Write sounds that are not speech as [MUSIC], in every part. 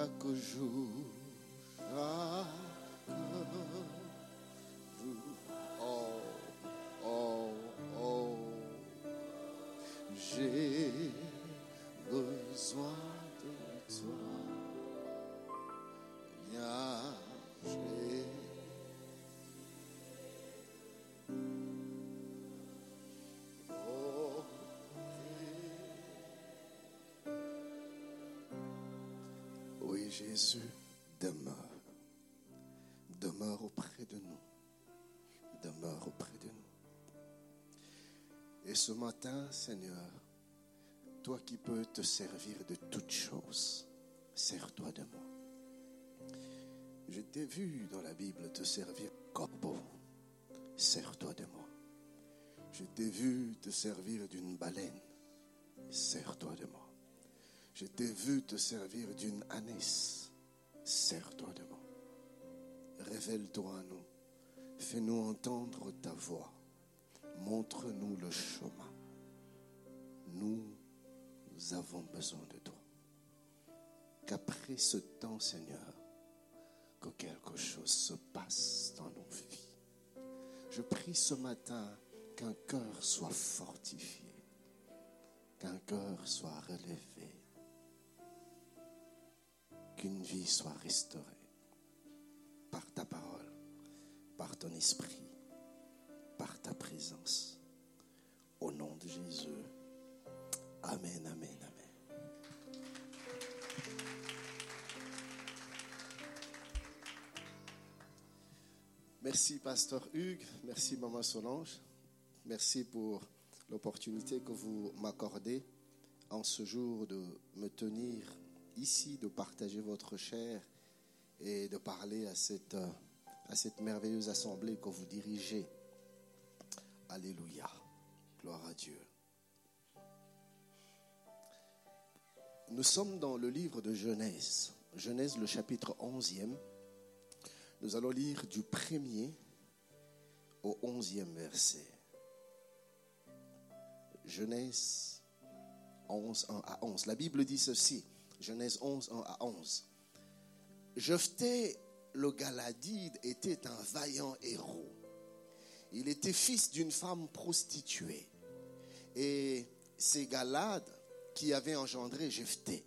Chaque jour, Jésus demeure. Demeure auprès de nous. Demeure auprès de nous. Et ce matin, Seigneur, toi qui peux te servir de toutes choses, sers-toi de moi. Je t'ai vu dans la Bible te servir corbeau. Sers-toi de moi. Je t'ai vu te servir d'une baleine. Sers-toi de moi. Je t'ai vu te servir d'une ânesse. Sers-toi de moi. Révèle-toi à nous. Fais-nous entendre ta voix. Montre-nous le chemin. Nous avons besoin de toi. Qu'après ce temps, Seigneur, que quelque chose se passe dans nos vies. Je prie ce matin qu'un cœur soit fortifié, qu'un cœur soit relevé, qu'une vie soit restaurée par ta parole, par ton esprit, par ta présence. Au nom de Jésus. Amen, amen, amen. Merci, Pasteur Hugues. Merci, Maman Solange. Merci pour l'opportunité que vous m'accordez en ce jour de me tenir ici, de partager votre chair et de parler à cette, merveilleuse assemblée que vous dirigez. Alléluia. Gloire à Dieu. Nous sommes dans le livre de Genèse. Genèse, le chapitre 11e. Nous allons lire du premier au 11e verset. Genèse 11, 1 à 11. La Bible dit ceci. Genèse 11, 1 à 11. Jephthé le Galadide était un vaillant héros. Il était fils d'une femme prostituée. Et c'est Galade qui avait engendré Jephthé.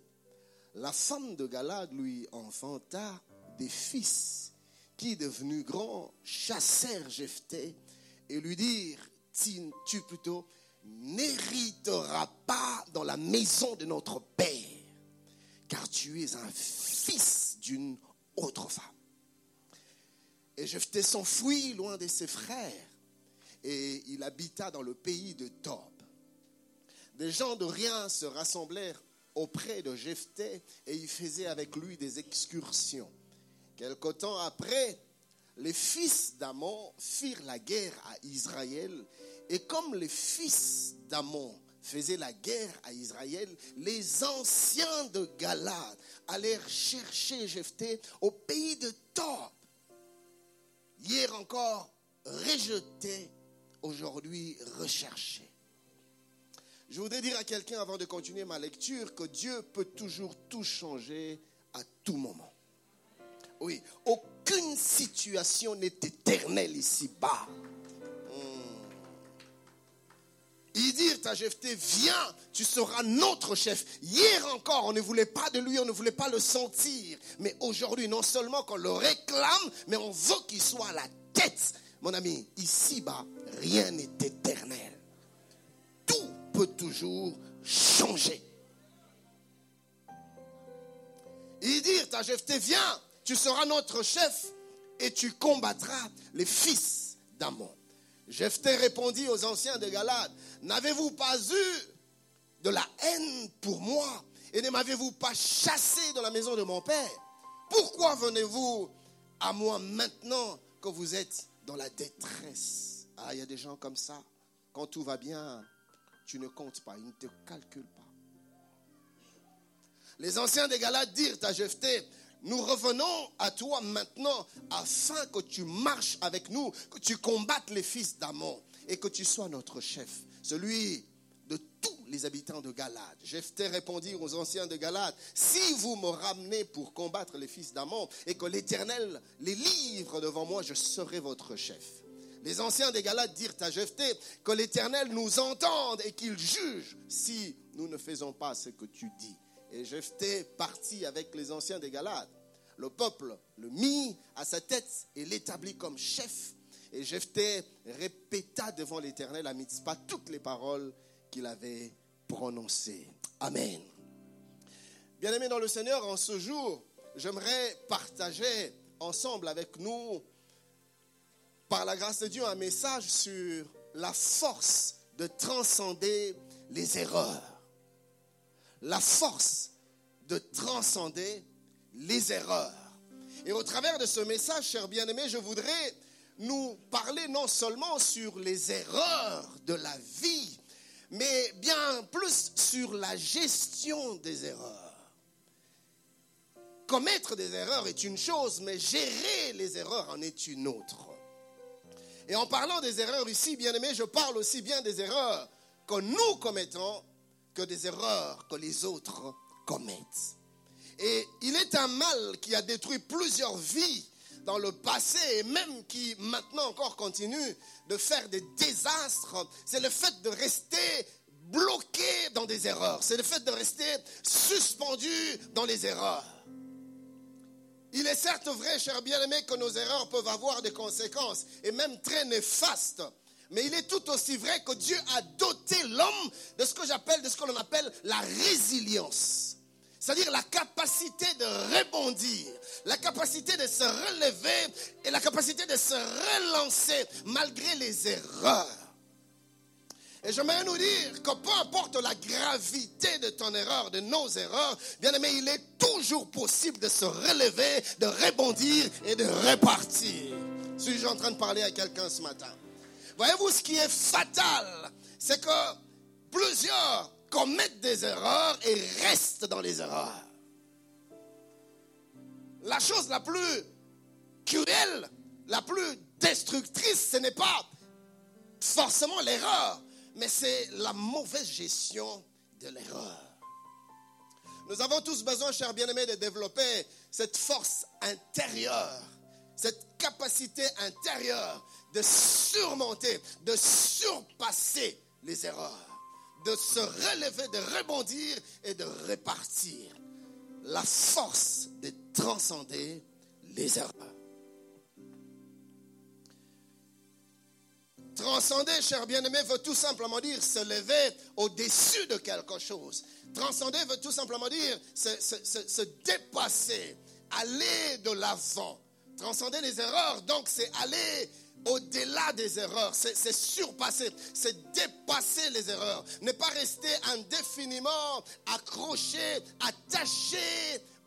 La femme de Galade lui enfanta des fils qui, devenus grands, chassèrent Jephthé et lui dirent, tu, tu plutôt n'hériteras pas dans la maison de notre père, car tu es un fils d'une autre femme. Et Jephthé s'enfuit loin de ses frères et il habita dans le pays de Tob. Des gens de rien se rassemblèrent auprès de Jephthé et ils faisaient avec lui des excursions. Quelque temps après, les fils d'Amon firent la guerre à Israël et comme les fils d'Amon faisaient la guerre à Israël, les anciens de Galad allèrent chercher Jephthé au pays de Tob. Hier encore rejeté, aujourd'hui recherché. Je voudrais dire à quelqu'un avant de continuer ma lecture que Dieu peut toujours tout changer à tout moment. Oui, aucune situation n'est éternelle ici-bas. Dirent à Jephthé, viens, tu seras notre chef. Hier encore, on ne voulait pas de lui, on ne voulait pas le sentir. Mais aujourd'hui, non seulement qu'on le réclame, mais on veut qu'il soit à la tête. Mon ami, ici-bas, rien n'est éternel. Tout peut toujours changer. Ils dirent à Jephthé, viens, tu seras notre chef et tu combattras les fils d'Amon. Jephthé répondit aux anciens de Galade, n'avez-vous pas eu de la haine pour moi et ne m'avez-vous pas chassé de la maison de mon père? Pourquoi venez-vous à moi maintenant que vous êtes dans la détresse? Ah, il y a des gens comme ça. Quand tout va bien, tu ne comptes pas, ils ne te calculent pas. Les anciens des Galades dirent à Jephthé, nous revenons à toi maintenant afin que tu marches avec nous, que tu combattes les fils d'Amon et que tu sois notre chef, celui de tous les habitants de Galade. Jephthé répondit aux anciens de Galade, si vous me ramenez pour combattre les fils d'Amon et que l'Éternel les livre devant moi, je serai votre chef. Les anciens des Galades dirent à Jephthé que l'Éternel nous entende et qu'il juge si nous ne faisons pas ce que tu dis. Et Jephthé partit avec les anciens des Galades. Le peuple le mit à sa tête et l'établit comme chef. Et Jephthé répéta devant l'Éternel à Mitzpah toutes les paroles qu'il avait prononcées. Amen. Bien-aimés dans le Seigneur, en ce jour, j'aimerais partager ensemble avec nous, par la grâce de Dieu, un message sur la force de transcender les erreurs la force de transcender les erreurs. Et au travers de ce message, chers bien-aimés, je voudrais nous parler non seulement sur les erreurs de la vie, mais bien plus sur la gestion des erreurs. Commettre des erreurs est une chose, mais gérer les erreurs en est une autre. Et en parlant des erreurs ici, bien-aimés, je parle aussi bien des erreurs que nous commettons que des erreurs que les autres commettent. Et il est un mal qui a détruit plusieurs vies dans le passé et même qui maintenant encore continue de faire des désastres, c'est le fait de rester bloqué dans des erreurs, c'est le fait de rester suspendu dans les erreurs. Il est certes vrai, cher bien-aimé, que nos erreurs peuvent avoir des conséquences et même très néfastes mais il est tout aussi vrai que Dieu a doté l'homme de ce que j'appelle, de ce que l'on appelle la résilience. C'est-à-dire la capacité de rebondir, la capacité de se relever et la capacité de se relancer malgré les erreurs. Et j'aimerais nous dire que peu importe la gravité de ton erreur, de nos erreurs, bien aimé, il est toujours possible de se relever, de rebondir et de repartir. Suis-je en train de parler à quelqu'un ce matin? Voyez-vous, ce qui est fatal, c'est que plusieurs commettent des erreurs et restent dans les erreurs. La chose la plus cruelle, la plus destructrice, ce n'est pas forcément l'erreur, mais c'est la mauvaise gestion de l'erreur. Nous avons tous besoin, chers bien-aimés, de développer cette force intérieure, cette capacité intérieure de surmonter, de surpasser les erreurs, de se relever, de rebondir et de répartir. La force de transcender les erreurs. Transcender, cher bien-aimé, veut tout simplement dire se lever au-dessus de quelque chose. Transcender veut tout simplement dire se, se dépasser, aller de l'avant. Transcender les erreurs, donc c'est aller au-delà des erreurs, c'est surpasser, c'est dépasser les erreurs, ne pas rester indéfiniment accroché, attaché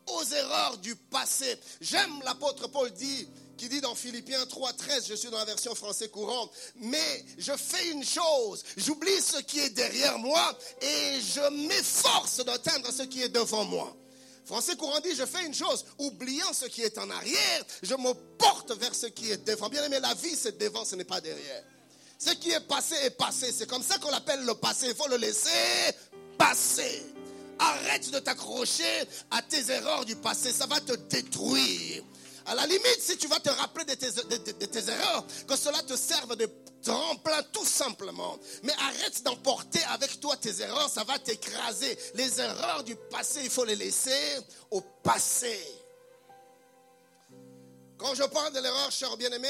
aux erreurs du passé. J'aime l'apôtre Paul dit, qui dit dans Philippiens 3.13, je suis dans la version français courante, mais je fais une chose, j'oublie ce qui est derrière moi et je m'efforce d'atteindre ce qui est devant moi. Français courant dit, je fais une chose, oubliant ce qui est en arrière, je me porte vers ce qui est devant. Bien aimé, la vie, c'est devant, ce n'est pas derrière. Ce qui est passé est passé. C'est comme ça qu'on l'appelle le passé. Il faut le laisser passer. Arrête de t'accrocher à tes erreurs du passé. Ça va te détruire. À la limite, si tu vas te rappeler tes, de tes erreurs, que cela te serve de tremplin tout simplement. Mais arrête d'emporter avec toi tes erreurs, ça va t'écraser. Les erreurs du passé, il faut les laisser au passé. Quand je parle de l'erreur, cher bien-aimé,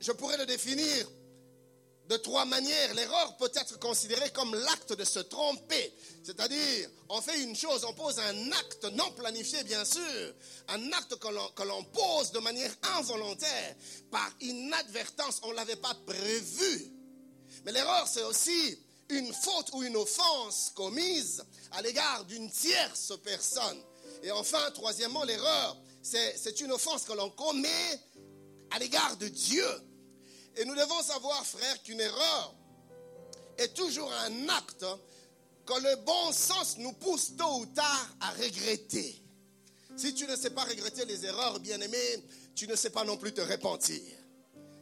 je pourrais le définir de trois manières. L'erreur peut être considérée comme l'acte de se tromper. C'est-à-dire, on fait une chose, on pose un acte non planifié, bien sûr, un acte que l'on pose de manière involontaire, par inadvertance, on ne l'avait pas prévu. Mais l'erreur, c'est aussi une faute ou une offense commise à l'égard d'une tierce personne. Et enfin, troisièmement, l'erreur, c'est une offense que l'on commet à l'égard de Dieu. Et nous devons savoir, frère, qu'une erreur est toujours un acte que le bon sens nous pousse tôt ou tard à regretter. Si tu ne sais pas regretter les erreurs, bien-aimé, tu ne sais pas non plus te repentir.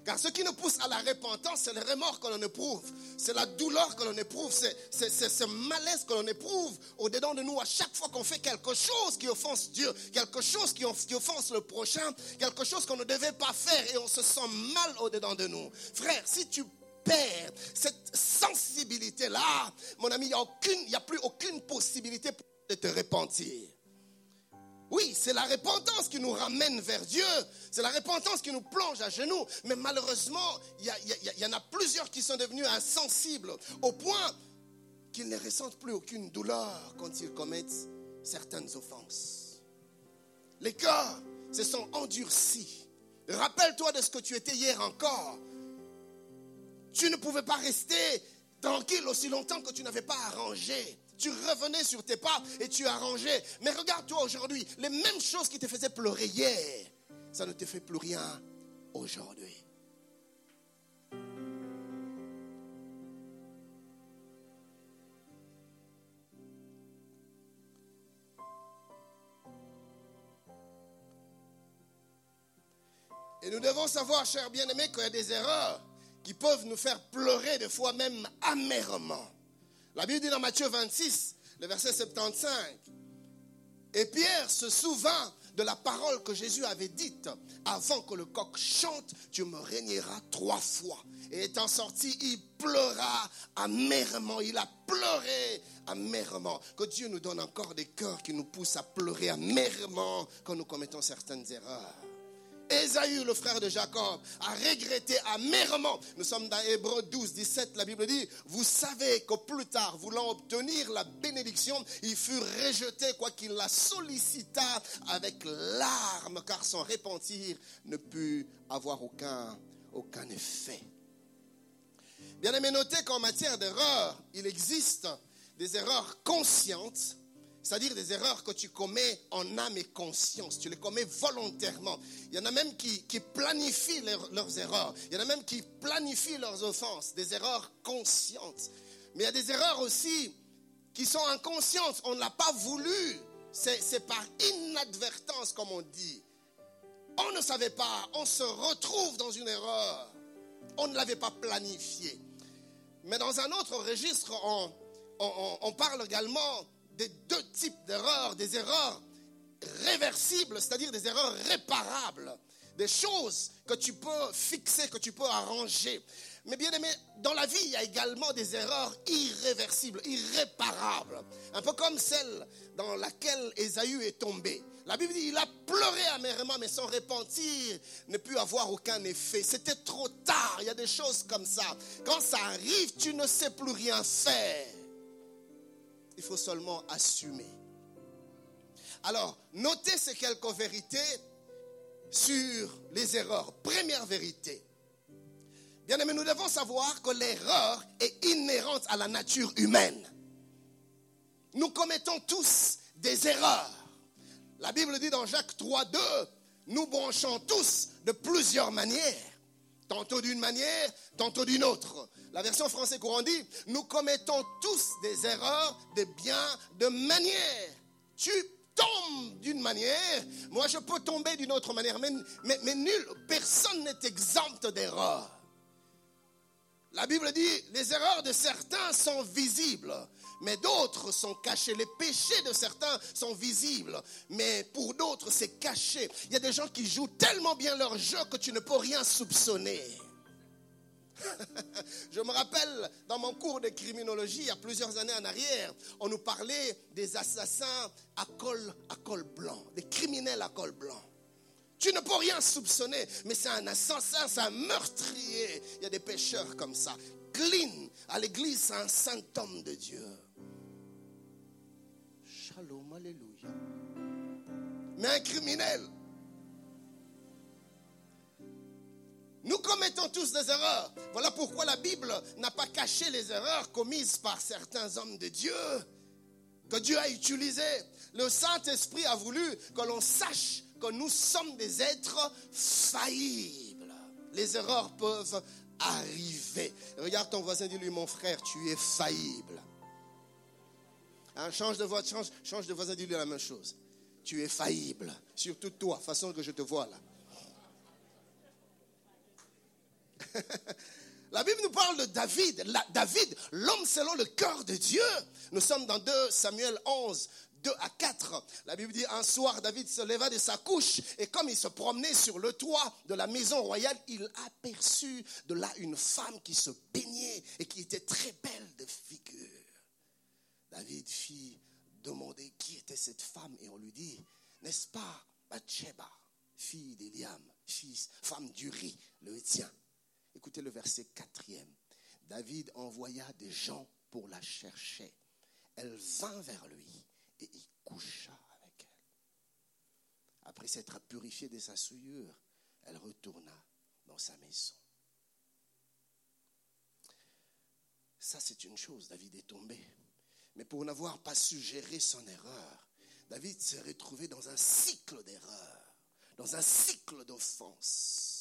Car ce qui nous pousse à la repentance, c'est le remords que l'on éprouve, c'est la douleur que l'on éprouve, c'est ce malaise que l'on éprouve au-dedans de nous à chaque fois qu'on fait quelque chose qui offense Dieu, quelque chose qui offense le prochain, quelque chose qu'on ne devait pas faire et on se sent mal au-dedans de nous. Frère, si tu perds cette sensibilité-là, mon ami, il n'y a, a plus aucune possibilité de te repentir. Oui, c'est la repentance qui nous ramène vers Dieu. C'est la repentance qui nous plonge à genoux. Mais malheureusement, il y, en a plusieurs qui sont devenus insensibles au point qu'ils ne ressentent plus aucune douleur quand ils commettent certaines offenses. Les cœurs se sont endurcis. Rappelle-toi de ce que tu étais hier encore. Tu ne pouvais pas rester tranquille aussi longtemps que tu n'avais pas arrangé tu revenais sur tes pas et tu arrangeais. Mais regarde-toi aujourd'hui, les mêmes choses qui te faisaient pleurer hier, ça ne te fait plus rien aujourd'hui. Et nous devons savoir, chers bien-aimés, qu'il y a des erreurs qui peuvent nous faire pleurer des fois même amèrement. La Bible dit dans Matthieu 26, le verset 75, et Pierre se souvint de la parole que Jésus avait dite, avant que le coq chante, tu me régneras trois fois. Et étant sorti, il pleura amèrement, il a pleuré amèrement. Que Dieu nous donne encore des cœurs qui nous poussent à pleurer amèrement quand nous commettons certaines erreurs. Ésaü, le frère de Jacob, a regretté amèrement. Nous sommes dans Hébreu 12, 17. La Bible dit, vous savez que plus tard, voulant obtenir la bénédiction, il fut rejeté, quoiqu'il la sollicita avec larmes, car son repentir ne put avoir aucun, effet. Bien aimé, notez qu'en matière d'erreur, il existe des erreurs conscientes c'est-à-dire des erreurs que tu commets en âme et conscience. Tu les commets volontairement. Il y en a même qui, planifient leurs erreurs. Il y en a même qui planifient leurs offenses. Des erreurs conscientes. Mais il y a des erreurs aussi qui sont inconscientes. On ne l'a pas voulu. C'est par inadvertance, comme on dit. On ne savait pas. On se retrouve dans une erreur. On ne l'avait pas planifié. Mais dans un autre registre, on parle également des deux types d'erreurs, des erreurs réversibles, c'est-à-dire des erreurs réparables, des choses que tu peux fixer, que tu peux arranger. Mais bien aimé, dans la vie, il y a également des erreurs irréversibles, irréparables, un peu comme celle dans laquelle Ésaü est tombé. La Bible dit, il a pleuré amèrement, mais son repentir ne put avoir aucun effet. C'était trop tard, il y a des choses comme ça. Quand ça arrive, tu ne sais plus rien faire il faut seulement assumer. Alors, notez ces quelques vérités sur les erreurs. Première vérité. Bien aimé, nous devons savoir que l'erreur est inhérente à la nature humaine. Nous commettons tous des erreurs. La Bible dit dans Jacques 3, 2, nous branchons tous de plusieurs manières, tantôt d'une manière, tantôt d'une autre. La version française courant dit, nous commettons tous des erreurs de bien, de manière. Tu tombes d'une manière, moi je peux tomber d'une autre manière, mais, mais, nul, personne n'est exempt d'erreur. La Bible dit, les erreurs de certains sont visibles, mais d'autres sont cachées. Les péchés de certains sont visibles, mais pour d'autres c'est caché. Il y a des gens qui jouent tellement bien leur jeu que tu ne peux rien soupçonner. [LAUGHS] Je me rappelle, dans mon cours de criminologie, il y a plusieurs années en arrière, on nous parlait des assassins à col, à col blanc, des criminels à col blanc. Tu ne peux rien soupçonner, mais c'est un assassin, c'est un meurtrier. Il y a des pécheurs comme ça. Clean, à l'église, c'est un saint homme de Dieu. Shalom, alléluia. Mais un criminel, Nous commettons tous des erreurs. Voilà pourquoi la Bible n'a pas caché les erreurs commises par certains hommes de Dieu que Dieu a utilisés. Le Saint-Esprit a voulu que l'on sache que nous sommes des êtres faillibles. Les erreurs peuvent arriver. Regarde ton voisin, dis-lui, mon frère, tu es faillible. Hein, change de voix, change, de voisin, dis-lui la même chose. Tu es faillible. Surtout toi, façon que je te vois là. [LAUGHS] La Bible nous parle de David. David, l'homme selon le cœur de Dieu. Nous sommes dans 2 Samuel 11, 2 à 4. La Bible dit, un soir, David se leva de sa couche et comme il se promenait sur le toit de la maison royale, il aperçut de là une femme qui se baignait et qui était très belle de figure. David fit demander qui était cette femme et on lui dit, n'est-ce pas Bathsheba, fille d'Eliam, fils, femme d'Uri, le tien Écoutez le verset quatrième. David envoya des gens pour la chercher. Elle vint vers lui et y coucha avec elle. Après s'être purifiée de sa souillure, elle retourna dans sa maison. Ça, c'est une chose, David est tombé. Mais pour n'avoir pas su gérer son erreur, David s'est retrouvé dans un cycle d'erreur, dans un cycle d'offense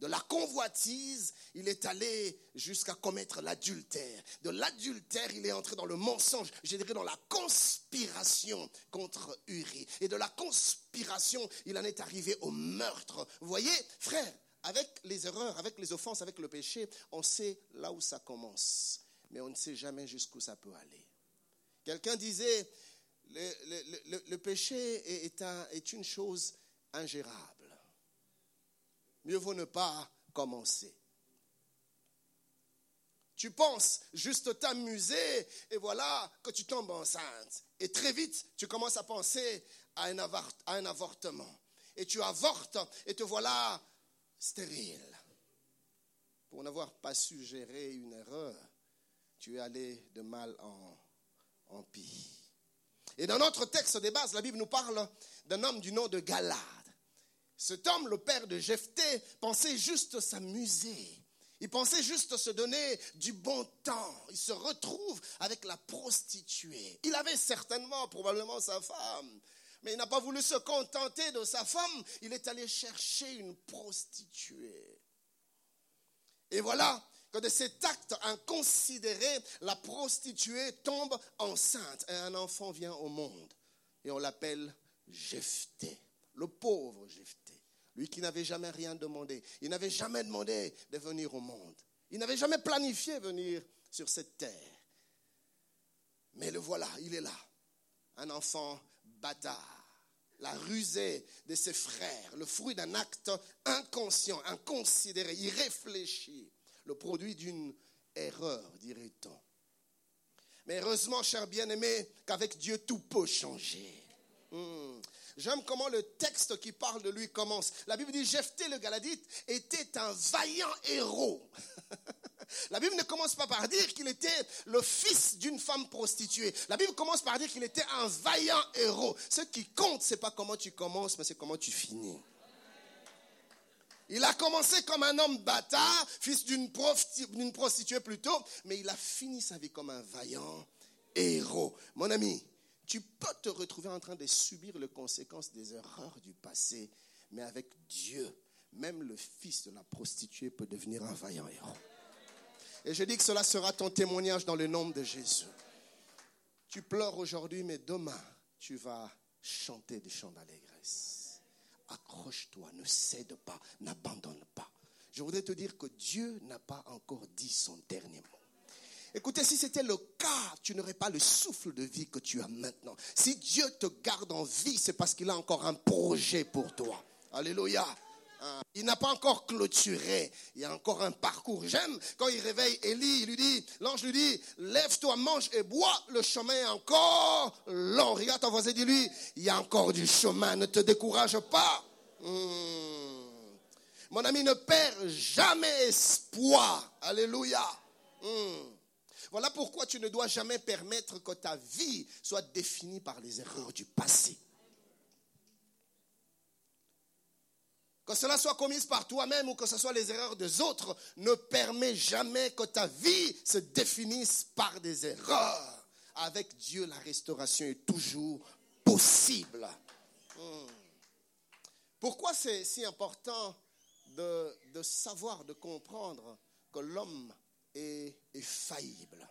de la convoitise, il est allé jusqu'à commettre l'adultère. De l'adultère, il est entré dans le mensonge, je dirais dans la conspiration contre Uri. Et de la conspiration, il en est arrivé au meurtre. Vous voyez, frère, avec les erreurs, avec les offenses, avec le péché, on sait là où ça commence, mais on ne sait jamais jusqu'où ça peut aller. Quelqu'un disait, le, péché est, une chose ingérable mieux vaut ne pas commencer. Tu penses juste t'amuser et voilà que tu tombes enceinte. Et très vite, tu commences à penser à un, à un avortement. Et tu avortes et te voilà stérile. Pour n'avoir pas su gérer une erreur, tu es allé de mal en, en pire. Et dans notre texte de base, la Bible nous parle d'un homme du nom de Galade. Cet homme, le père de Jephthé, pensait juste s'amuser. Il pensait juste se donner du bon temps. Il se retrouve avec la prostituée. Il avait certainement, probablement sa femme, mais il n'a pas voulu se contenter de sa femme. Il est allé chercher une prostituée. Et voilà que de cet acte inconsidéré, la prostituée tombe enceinte et un enfant vient au monde. Et on l'appelle Jephthé, le pauvre Jephthé. Lui qui n'avait jamais rien demandé. Il n'avait jamais demandé de venir au monde. Il n'avait jamais planifié venir sur cette terre. Mais le voilà, il est là. Un enfant bâtard. La rusée de ses frères, le fruit d'un acte inconscient, inconsidéré, irréfléchi, le produit d'une erreur, dirait-on. Mais heureusement, cher bien-aimé, qu'avec Dieu, tout peut changer. Hmm. J'aime comment le texte qui parle de lui commence. La Bible dit Jephthé le Galadite était un vaillant héros. [LAUGHS] La Bible ne commence pas par dire qu'il était le fils d'une femme prostituée. La Bible commence par dire qu'il était un vaillant héros. Ce qui compte, c'est pas comment tu commences, mais c'est comment tu finis. Il a commencé comme un homme bâtard, fils d'une prostituée plutôt, mais il a fini sa vie comme un vaillant héros. Mon ami, tu peux te retrouver en train de subir les conséquences des erreurs du passé, mais avec Dieu, même le fils de la prostituée peut devenir un vaillant héros. Et je dis que cela sera ton témoignage dans le nom de Jésus. Tu pleures aujourd'hui, mais demain, tu vas chanter des chants d'allégresse. Accroche-toi, ne cède pas, n'abandonne pas. Je voudrais te dire que Dieu n'a pas encore dit son dernier mot. Écoutez, si c'était le cas, tu n'aurais pas le souffle de vie que tu as maintenant. Si Dieu te garde en vie, c'est parce qu'il a encore un projet pour toi. Alléluia. Il n'a pas encore clôturé. Il y a encore un parcours. J'aime quand il réveille Élie, il lui dit, l'ange lui dit, lève-toi, mange et bois. Le chemin est encore long. Regarde ton voisin, dis-lui, il y a encore du chemin. Ne te décourage pas. Hmm. Mon ami, ne perds jamais espoir. Alléluia. Hmm. Voilà pourquoi tu ne dois jamais permettre que ta vie soit définie par les erreurs du passé. Que cela soit commis par toi-même ou que ce soit les erreurs des autres, ne permet jamais que ta vie se définisse par des erreurs. Avec Dieu, la restauration est toujours possible. Hmm. Pourquoi c'est si important de, savoir, de comprendre que l'homme est, faillible?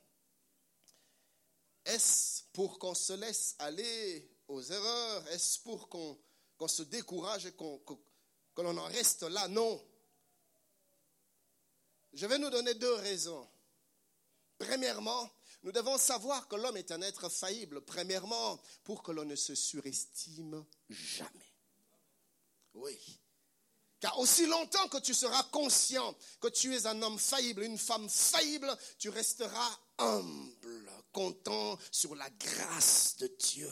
Est-ce pour qu'on se laisse aller aux erreurs? Est-ce pour qu'on se décourage et qu'on que l'on en reste là. Non. Je vais nous donner deux raisons. Premièrement, nous devons savoir que l'homme est un être faillible. Premièrement, pour que l'on ne se surestime jamais. Oui. Car aussi longtemps que tu seras conscient que tu es un homme faillible, une femme faillible, tu resteras humble, comptant sur la grâce de Dieu.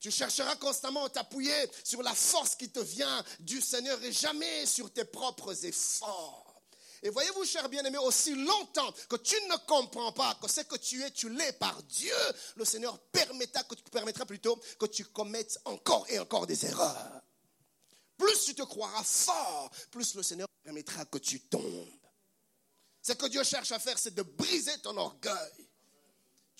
Tu chercheras constamment à t'appuyer sur la force qui te vient du Seigneur et jamais sur tes propres efforts. Et voyez-vous, cher bien-aimé, aussi longtemps que tu ne comprends pas que ce que tu es, tu l'es par Dieu, le Seigneur permettra, que tu, permettra plutôt que tu commettes encore et encore des erreurs. Plus tu te croiras fort, plus le Seigneur permettra que tu tombes. Ce que Dieu cherche à faire, c'est de briser ton orgueil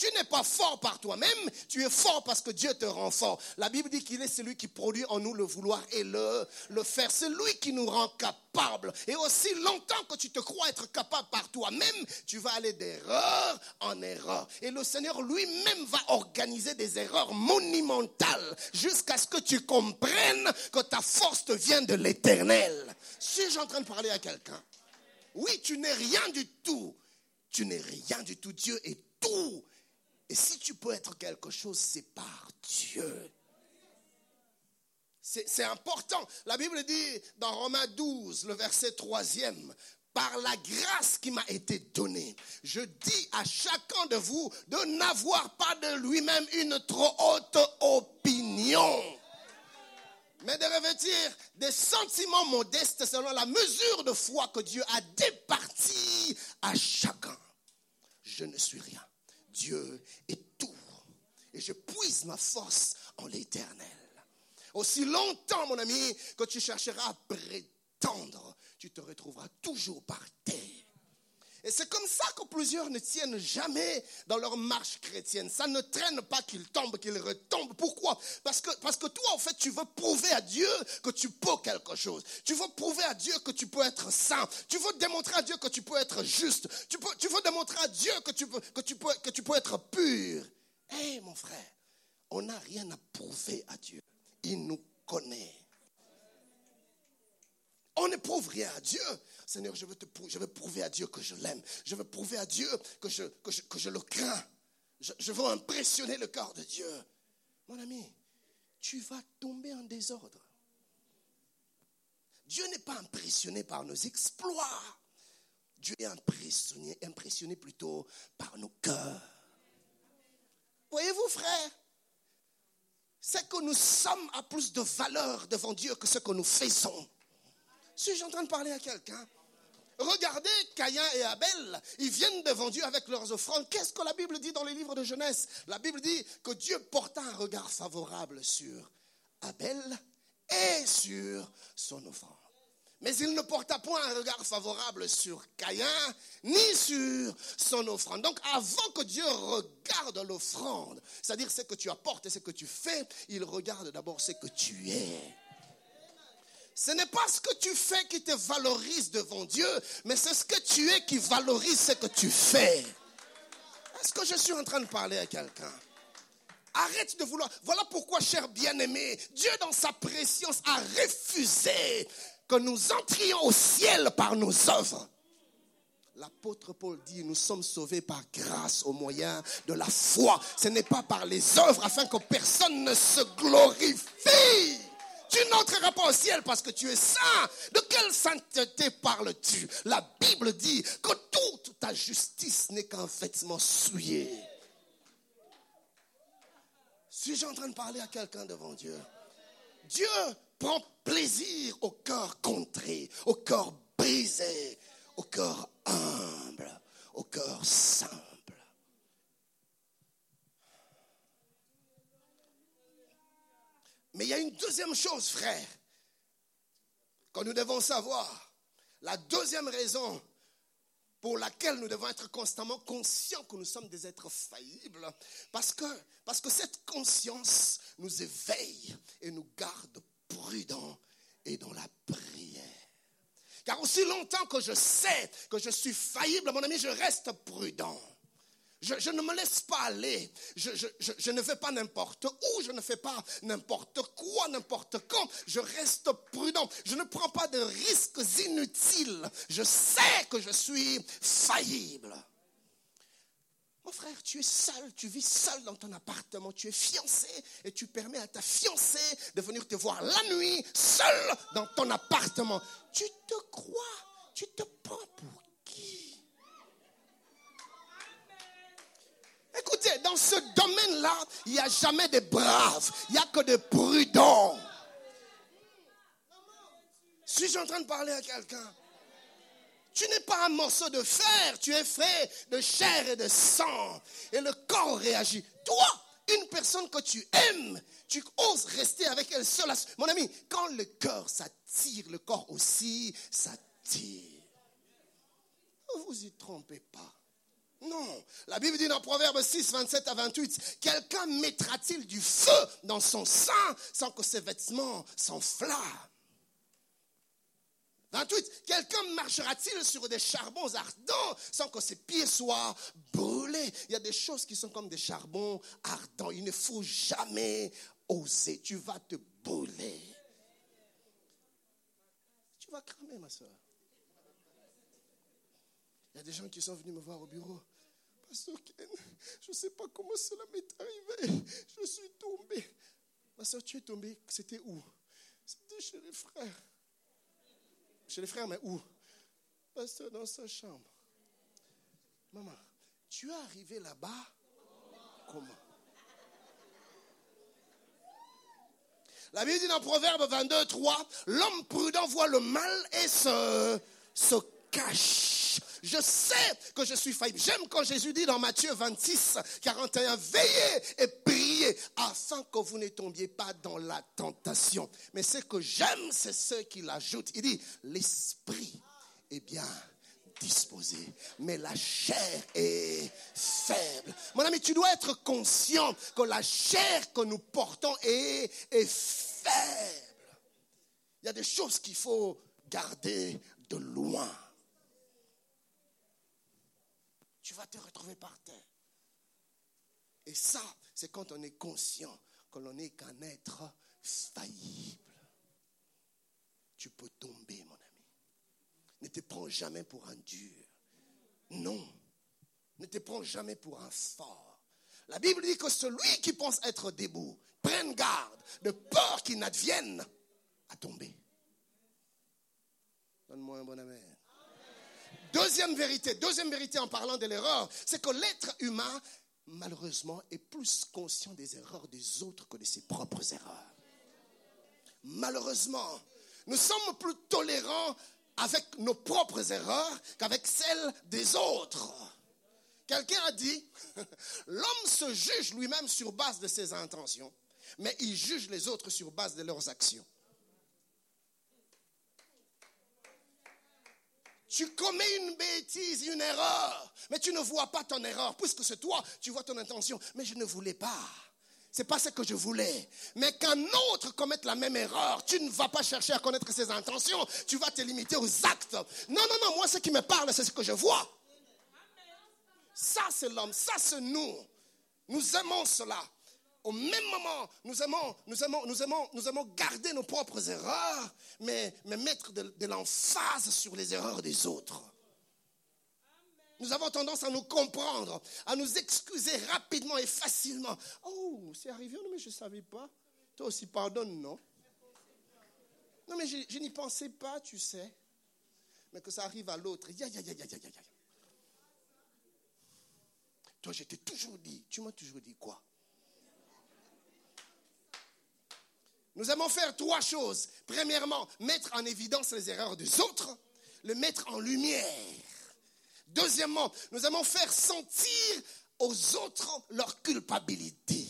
tu n'es pas fort par toi-même, tu es fort parce que Dieu te rend fort. La Bible dit qu'il est celui qui produit en nous le vouloir et le, le faire. C'est lui qui nous rend capables. Et aussi longtemps que tu te crois être capable par toi-même, tu vas aller d'erreur en erreur. Et le Seigneur lui-même va organiser des erreurs monumentales jusqu'à ce que tu comprennes que ta force te vient de l'éternel. Suis-je en train de parler à quelqu'un? Oui, tu n'es rien du tout. Tu n'es rien du tout. Dieu est tout. Et si tu peux être quelque chose, c'est par Dieu. C'est important. La Bible dit dans Romains 12, le verset 3 par la grâce qui m'a été donnée, je dis à chacun de vous de n'avoir pas de lui-même une trop haute opinion, mais de revêtir des sentiments modestes selon la mesure de foi que Dieu a départie à chacun. Je ne suis rien. Dieu est tout. Et je puise ma force en l'éternel. Aussi longtemps, mon ami, que tu chercheras à prétendre, tu te retrouveras toujours par terre. Et c'est comme ça que plusieurs ne tiennent jamais dans leur marche chrétienne. Ça ne traîne pas qu'ils tombent, qu'ils retombent. Pourquoi? Parce que, parce toi, en fait, tu veux prouver à Dieu que tu peux quelque chose. Tu veux prouver à Dieu que tu peux être saint. Tu veux démontrer à Dieu que tu peux être juste. Tu, veux démontrer à Dieu que tu peux, que tu peux, que tu peux être pur. Hé, mon frère, on n'a rien à prouver à Dieu. Il nous connaît. On ne prouve rien à Dieu. Seigneur, je veux, te, je veux prouver à Dieu que je l'aime. Je veux prouver à Dieu que je, que je, le crains. Je, je, veux impressionner le cœur de Dieu. Mon ami, tu vas tomber en désordre. Dieu n'est pas impressionné par nos exploits. Dieu est impressionné, impressionné plutôt par nos cœurs. Voyez-vous, frère, c'est que nous sommes à plus de valeur devant Dieu que ce que nous faisons. Suis-je en train de parler à quelqu'un? Regardez Caïn et Abel, ils viennent devant Dieu avec leurs offrandes. Qu'est-ce que la Bible dit dans les livres de Genèse? La Bible dit que Dieu porta un regard favorable sur Abel et sur son offrande. Mais il ne porta point un regard favorable sur Caïn ni sur son offrande. Donc avant que Dieu regarde l'offrande, c'est-à-dire ce que tu apportes et ce que tu fais, il regarde d'abord ce que tu es. Ce n'est pas ce que tu fais qui te valorise devant Dieu, mais c'est ce que tu es qui valorise ce que tu fais. Est-ce que je suis en train de parler à quelqu'un? Arrête de vouloir. Voilà pourquoi, cher bien-aimé, Dieu dans sa préscience a refusé que nous entrions au ciel par nos œuvres. L'apôtre Paul dit, nous sommes sauvés par grâce au moyen de la foi. Ce n'est pas par les œuvres afin que personne ne se glorifie. Tu n'entreras pas au ciel parce que tu es saint. De quelle sainteté parles-tu? La Bible dit que toute ta justice n'est qu'un vêtement souillé. Suis-je en train de parler à quelqu'un devant Dieu? Dieu prend plaisir au cœur contré, au cœur brisé, au cœur humble, au cœur simple. Mais il y a une deuxième chose, frère, que nous devons savoir. La deuxième raison pour laquelle nous devons être constamment conscients que nous sommes des êtres faillibles, parce que, cette conscience nous éveille et nous garde prudents et dans la prière. Car aussi longtemps que je sais que je suis faillible, mon ami, je reste prudent. Je, ne me laisse pas aller. Je, ne fais pas n'importe où. Je ne fais pas n'importe quoi, n'importe quand. Je reste prudent. Je ne prends pas de risques inutiles. Je sais que je suis faillible. Mon frère, tu es seul, tu vis seul dans ton appartement, tu es fiancé et tu permets à ta fiancée de venir te voir la nuit, seul dans ton appartement. Tu te crois, tu te prends pour qui? Écoutez, dans ce domaine-là, il n'y a jamais de braves, il n'y a que des prudents. Suis-je en train de parler à quelqu'un? Tu n'es pas un morceau de fer, tu es fait de chair et de sang. Et le corps réagit. Toi, une personne que tu aimes, tu oses rester avec elle seule. Mon ami, quand le cœur s'attire, le corps aussi s'attire. Ne vous y trompez pas. Non. La Bible dit dans Proverbe 6, 27 à 28, quelqu'un mettra-t-il du feu dans son sein sans que ses vêtements s'enflamment? 28. Quelqu'un marchera-t-il sur des charbons ardents sans que ses pieds soient brûlés? Il y a des choses qui sont comme des charbons ardents. Il ne faut jamais oser. Tu vas te brûler. Tu vas cramer, ma soeur. Il y a des gens qui sont venus me voir au bureau. Ken, je ne sais pas comment cela m'est arrivé. Je suis tombé. Ma soeur, tu es tombé. C'était où? C'était chez les frères. Chez les frères, mais où? Pasteur, dans sa chambre. Maman, tu es arrivé là-bas? Comment? La Bible dit dans Proverbe 22, 3, l'homme prudent voit le mal et se, se cache. Je sais que je suis faillible. J'aime quand Jésus dit dans Matthieu 26, 41, veillez et priez afin que vous ne tombiez pas dans la tentation. Mais ce que j'aime, c'est ce qu'il ajoute. Il dit, l'esprit est bien disposé, mais la chair est faible. Mon ami, tu dois être conscient que la chair que nous portons est faible. Il y a des choses qu'il faut garder de loin. Tu vas te retrouver par terre. Et ça, c'est quand on est conscient que l'on n'est qu'un être faillible. Tu peux tomber, mon ami. Ne te prends jamais pour un dur. Non. Ne te prends jamais pour un fort. La Bible dit que celui qui pense être debout prenne garde de peur qu'il n'advienne à tomber. Donne-moi un bon amen. Deuxième vérité, deuxième vérité en parlant de l'erreur, c'est que l'être humain, malheureusement, est plus conscient des erreurs des autres que de ses propres erreurs. Malheureusement, nous sommes plus tolérants avec nos propres erreurs qu'avec celles des autres. Quelqu'un a dit, [LAUGHS] l'homme se juge lui-même sur base de ses intentions, mais il juge les autres sur base de leurs actions. Tu commets une bêtise, une erreur, mais tu ne vois pas ton erreur, puisque c'est toi, tu vois ton intention. Mais je ne voulais pas. C'est pas ce que je voulais. Mais qu'un autre commette la même erreur, tu ne vas pas chercher à connaître ses intentions, tu vas te limiter aux actes. Non, non, non, moi ce qui me parle, c'est ce que je vois. Ça, c'est l'homme, ça, c'est nous. Nous aimons cela. Au même moment, nous aimons, garder nos propres erreurs, mais, mettre de, l'emphase sur les erreurs des autres. Nous avons tendance à nous comprendre, à nous excuser rapidement et facilement. Oh, c'est arrivé, mais je ne savais pas. Toi aussi, pardonne, non? Non, mais je, n'y pensais pas, tu sais. Mais que ça arrive à l'autre. Toi, je t'ai toujours dit. Tu m'as toujours dit quoi? Nous allons faire trois choses. Premièrement, mettre en évidence les erreurs des autres, le mettre en lumière. Deuxièmement, nous allons faire sentir aux autres leur culpabilité.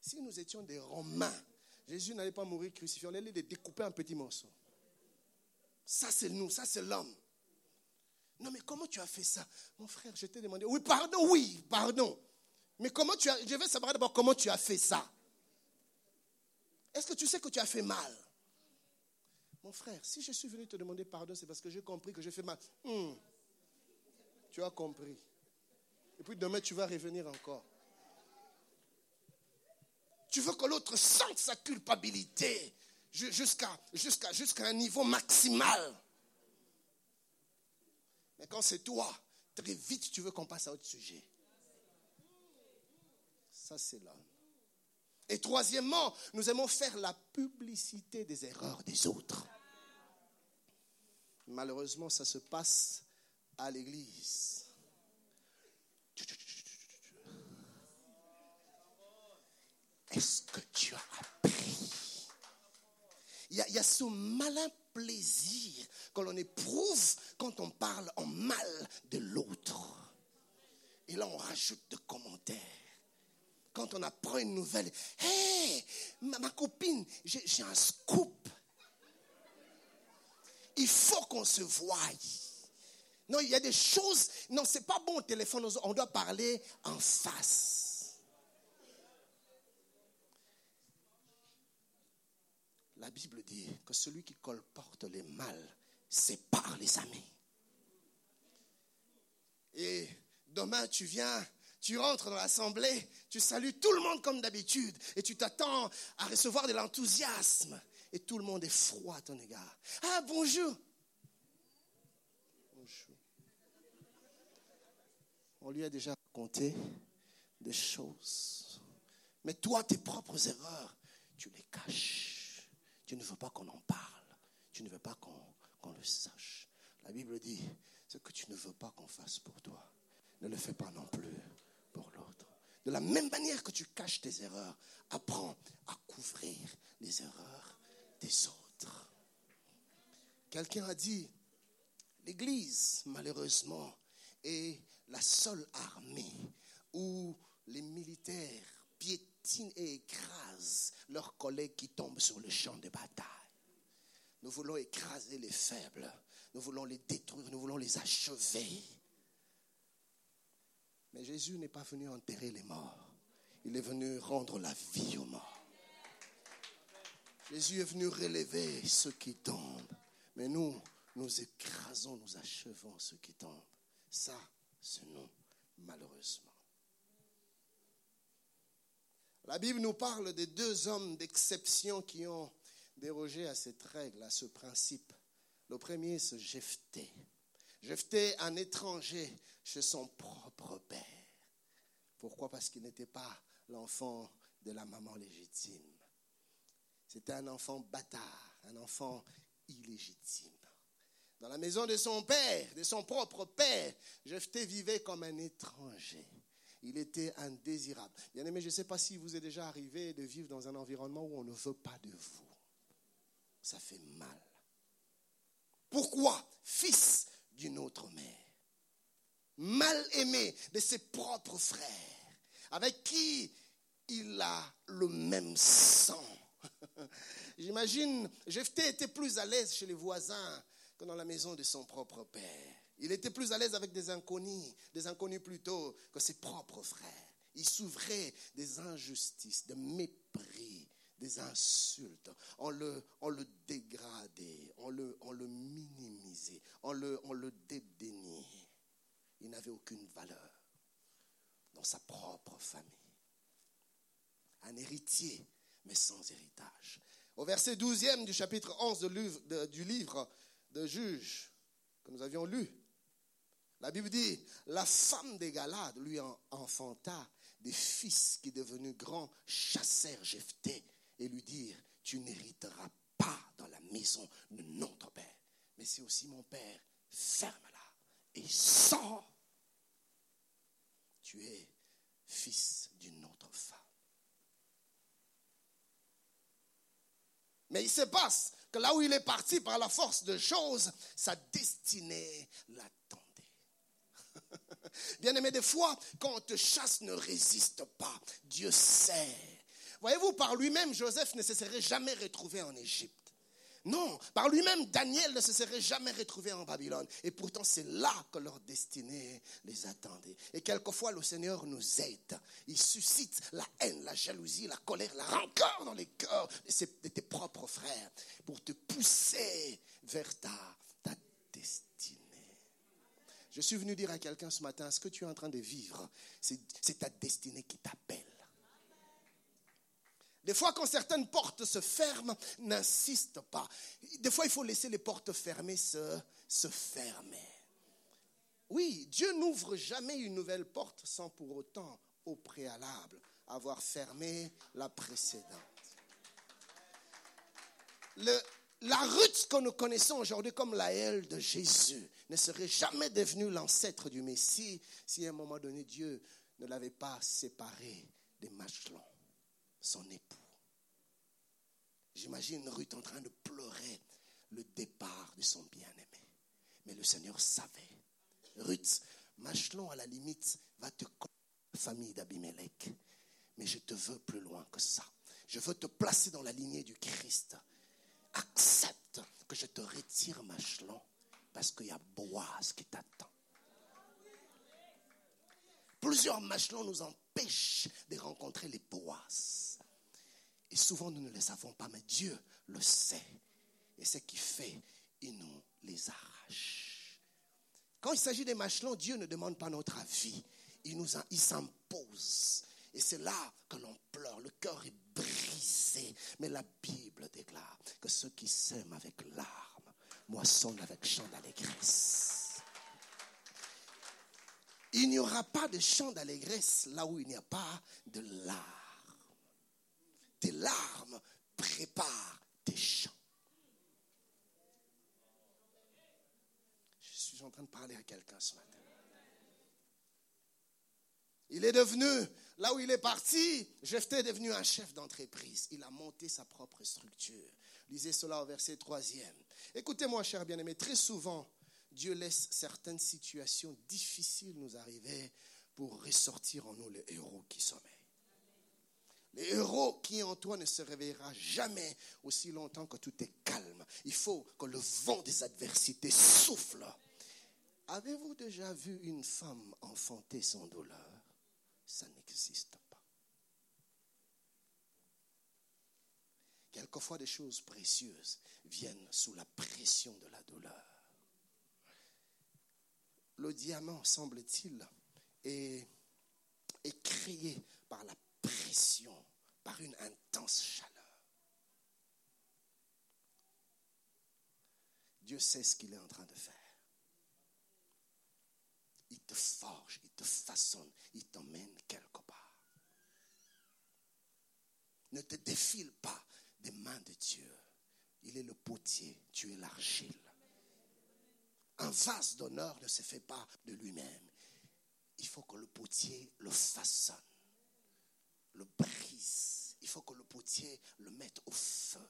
Si nous étions des Romains, Jésus n'allait pas mourir crucifié, on allait les découper en petits morceaux. Ça, c'est nous, ça, c'est l'homme. Non, mais comment tu as fait ça? Mon frère, je t'ai demandé. Oui, pardon, oui, pardon. Mais comment tu as. Je vais savoir d'abord comment tu as fait ça. Est-ce que tu sais que tu as fait mal? Mon frère, si je suis venu te demander pardon, c'est parce que j'ai compris que j'ai fait mal. Hmm. Tu as compris. Et puis demain, tu vas revenir encore. Tu veux que l'autre sente sa culpabilité jusqu'à un niveau maximal. Mais quand c'est toi, très vite, tu veux qu'on passe à autre sujet. Ça, c'est l'homme. Et troisièmement, nous aimons faire la publicité des erreurs des autres. Malheureusement, ça se passe à l'église. Est-ce que tu as appris? Il y, a, il y, a, ce malin plaisir que l'on éprouve quand on parle en mal de l'autre. Et là, on rajoute des commentaires. Quand on apprend une nouvelle, hé, ma, copine, j'ai un scoop. Il faut qu'on se voie. Non, il y a des choses. Non, c'est pas bon au téléphone. On doit parler en face. La Bible dit que celui qui colporte les mal sépare les amis. Et demain, tu viens, tu rentres dans l'assemblée, tu salues tout le monde comme d'habitude et tu t'attends à recevoir de l'enthousiasme. Et tout le monde est froid à ton égard. Ah, bonjour. Bonjour. On lui a déjà raconté des choses. Mais toi, tes propres erreurs, tu les caches. Tu ne veux pas qu'on en parle. Tu ne veux pas qu'on qu le sache. La Bible dit, ce que tu ne veux pas qu'on fasse pour toi, ne le fais pas non plus. De la même manière que tu caches tes erreurs, apprends à couvrir les erreurs des autres. Quelqu'un a dit, l'Église, malheureusement, est la seule armée où les militaires piétinent et écrasent leurs collègues qui tombent sur le champ de bataille. Nous voulons écraser les faibles. Nous voulons les détruire. Nous voulons les achever. Mais Jésus n'est pas venu enterrer les morts. Il est venu rendre la vie aux morts. Jésus est venu relever ceux qui tombent. Mais nous, nous écrasons, nous achevons ceux qui tombent. Ça, c'est nous, malheureusement. La Bible nous parle de deux hommes d'exception qui ont dérogé à cette règle, à ce principe. Le premier, c'est Jephthé. Jephthé, un étranger chez son propre père. Pourquoi? Parce qu'il n'était pas l'enfant de la maman légitime. C'était un enfant bâtard, un enfant illégitime. Dans la maison de son père, de son propre père, Jephthé vivait comme un étranger. Il était indésirable. Bien aimé, je ne sais pas si vous est déjà arrivé de vivre dans un environnement où on ne veut pas de vous ça fait mal. Pourquoi? Fils d'une autre mère, mal aimé de ses propres frères, avec qui il a le même sang. [LAUGHS] J'imagine, Jephthé était plus à l'aise chez les voisins que dans la maison de son propre père. Il était plus à l'aise avec des inconnus, des inconnus plutôt que ses propres frères. Il s'ouvrait des injustices, des mépris, des insultes, on le, on le dégradait, on le, on le minimisait, on le, on le dédaignait. Il n'avait aucune valeur dans sa propre famille. Un héritier, mais sans héritage. Au verset 12e du chapitre 11 du livre de Juges que nous avions lu, La Bible dit, la femme des Galades lui enfanta des fils qui devenus grands chassèrent Jephthé et lui dirent, tu n'hériteras pas dans la maison de notre père, mais c'est aussi mon père, ferme-la et sors. Tu es fils d'une autre femme. Mais il se passe que là où il est parti par la force de choses, sa destinée l'attendait. [LAUGHS] Bien aimé, des fois, quand on te chasse, ne résiste pas. Dieu sait. Voyez-vous, par lui-même, Joseph ne se serait jamais retrouvé en Égypte. Non, par lui-même, Daniel ne se serait jamais retrouvé en Babylone. Et pourtant, c'est là que leur destinée les attendait. Et quelquefois, le Seigneur nous aide. Il suscite la haine, la jalousie, la colère, la rancœur dans les cœurs de, tes propres frères pour te pousser vers ta, ta destinée. Je suis venu dire à quelqu'un ce matin, ce que tu es en train de vivre, c'est ta destinée qui t'appelle. Des fois, quand certaines portes se ferment, n'insiste pas. Des fois, il faut laisser les portes fermées se, fermer. Oui, Dieu n'ouvre jamais une nouvelle porte sans pour autant, au préalable, avoir fermé la précédente. La Ruth que nous connaissons aujourd'hui comme la aile de Jésus ne serait jamais devenue l'ancêtre du Messie si à un moment donné Dieu ne l'avait pas séparé des Machelons, son époux. J'imagine Ruth en train de pleurer le départ de son bien-aimé. Mais le Seigneur savait. Ruth, Machelon, à la limite, va te la famille d'Abimelech. Mais je te veux plus loin que ça. Je veux te placer dans la lignée du Christ. Accepte que je te retire Machelon parce qu'il y a Boaz qui t'attend. Plusieurs Machelons nous empêchent de rencontrer les Boaz. Et souvent, nous ne les savons pas, mais Dieu le sait. Et ce qui fait, il nous les arrache. Quand il s'agit des machelons, Dieu ne demande pas notre avis. Il, nous il s'impose. Et c'est là que l'on pleure. Le cœur est brisé. Mais la Bible déclare que ceux qui s'aiment avec larmes moissonnent avec chant d'allégresse. Il n'y aura pas de chant d'allégresse là où il n'y a pas de larmes tes larmes préparent tes chants. Je suis en train de parler à quelqu'un ce matin. Il est devenu, là où il est parti, Jephthé est devenu un chef d'entreprise. Il a monté sa propre structure. Lisez cela au verset 3 Écoutez-moi, cher bien-aimé, très souvent, Dieu laisse certaines situations difficiles nous arriver pour ressortir en nous les héros qui sommeillent. Les héros qui en toi ne se réveillera jamais aussi longtemps que tout est calme. Il faut que le vent des adversités souffle. Avez-vous déjà vu une femme enfanter sans douleur? Ça n'existe pas. Quelquefois des choses précieuses viennent sous la pression de la douleur. Le diamant, semble-t-il, est, est créé par la pression, par une intense chaleur. Dieu sait ce qu'il est en train de faire. Il te forge, il te façonne, il t'emmène quelque part. Ne te défile pas des mains de Dieu. Il est le potier, tu es l'argile. Un vase d'honneur ne se fait pas de lui-même. Il faut que le potier le façonne le brise. Il faut que le potier le mette au feu.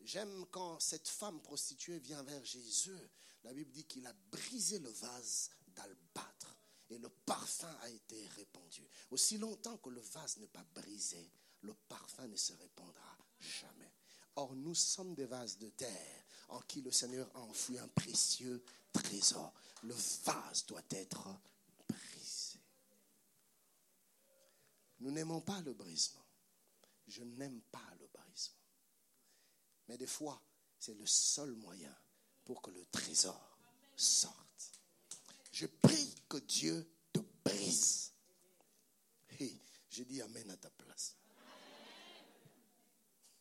J'aime quand cette femme prostituée vient vers Jésus. La Bible dit qu'il a brisé le vase d'albâtre et le parfum a été répandu. Aussi longtemps que le vase n'est pas brisé, le parfum ne se répandra jamais. Or, nous sommes des vases de terre en qui le Seigneur a enfoui un précieux trésor. Le vase doit être Nous n'aimons pas le brisement. Je n'aime pas le brisement. Mais des fois, c'est le seul moyen pour que le trésor sorte. Je prie que Dieu te brise. Et je dis Amen à ta place.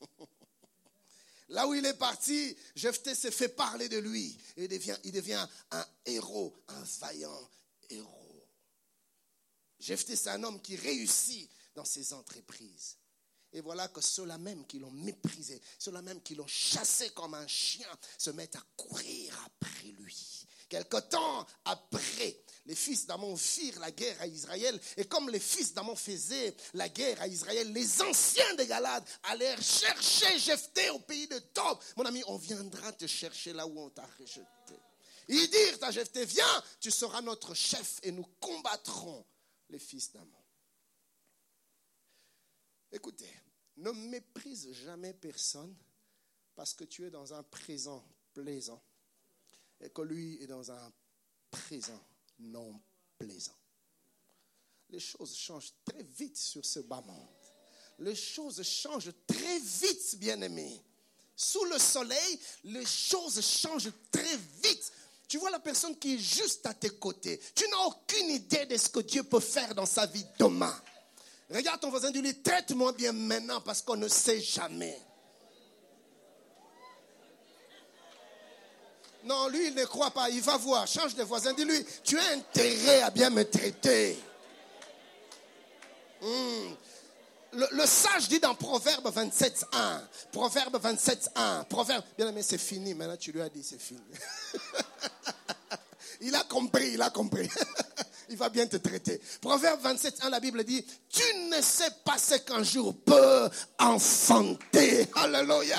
[LAUGHS] Là où il est parti, Jephthé s'est fait parler de lui. Et il devient, il devient un héros, un vaillant héros. Jephthé, c'est un homme qui réussit dans ses entreprises. Et voilà que ceux-là même qui l'ont méprisé, ceux-là même qui l'ont chassé comme un chien, se mettent à courir après lui. Quelque temps après, les fils d'Amon firent la guerre à Israël. Et comme les fils d'Amon faisaient la guerre à Israël, les anciens de Galade allèrent chercher Jephthé au pays de Tob. Mon ami, on viendra te chercher là où on t'a rejeté. Ils dirent à Jephthé, viens, tu seras notre chef et nous combattrons les fils d'Amon. Écoutez, ne méprise jamais personne parce que tu es dans un présent plaisant et que lui est dans un présent non plaisant. Les choses changent très vite sur ce bas monde. Les choses changent très vite, bien-aimés. Sous le soleil, les choses changent très vite. Tu vois la personne qui est juste à tes côtés. Tu n'as aucune idée de ce que Dieu peut faire dans sa vie demain. Regarde ton voisin, dis-lui, traite-moi bien maintenant parce qu'on ne sait jamais. Non, lui, il ne croit pas. Il va voir. Change de voisin. Dis-lui, tu as intérêt à bien me traiter. Hmm. Le, sage dit dans Proverbe 27, 1. Proverbe 27, 1. Proverbe. Bien aimé, c'est fini. Maintenant, tu lui as dit, c'est fini. [LAUGHS] il a compris, il a compris. [LAUGHS] il va bien te traiter. Proverbe 27, 1, la Bible dit, tu ne sais pas ce qu'un jour peut enfanter. Alléluia.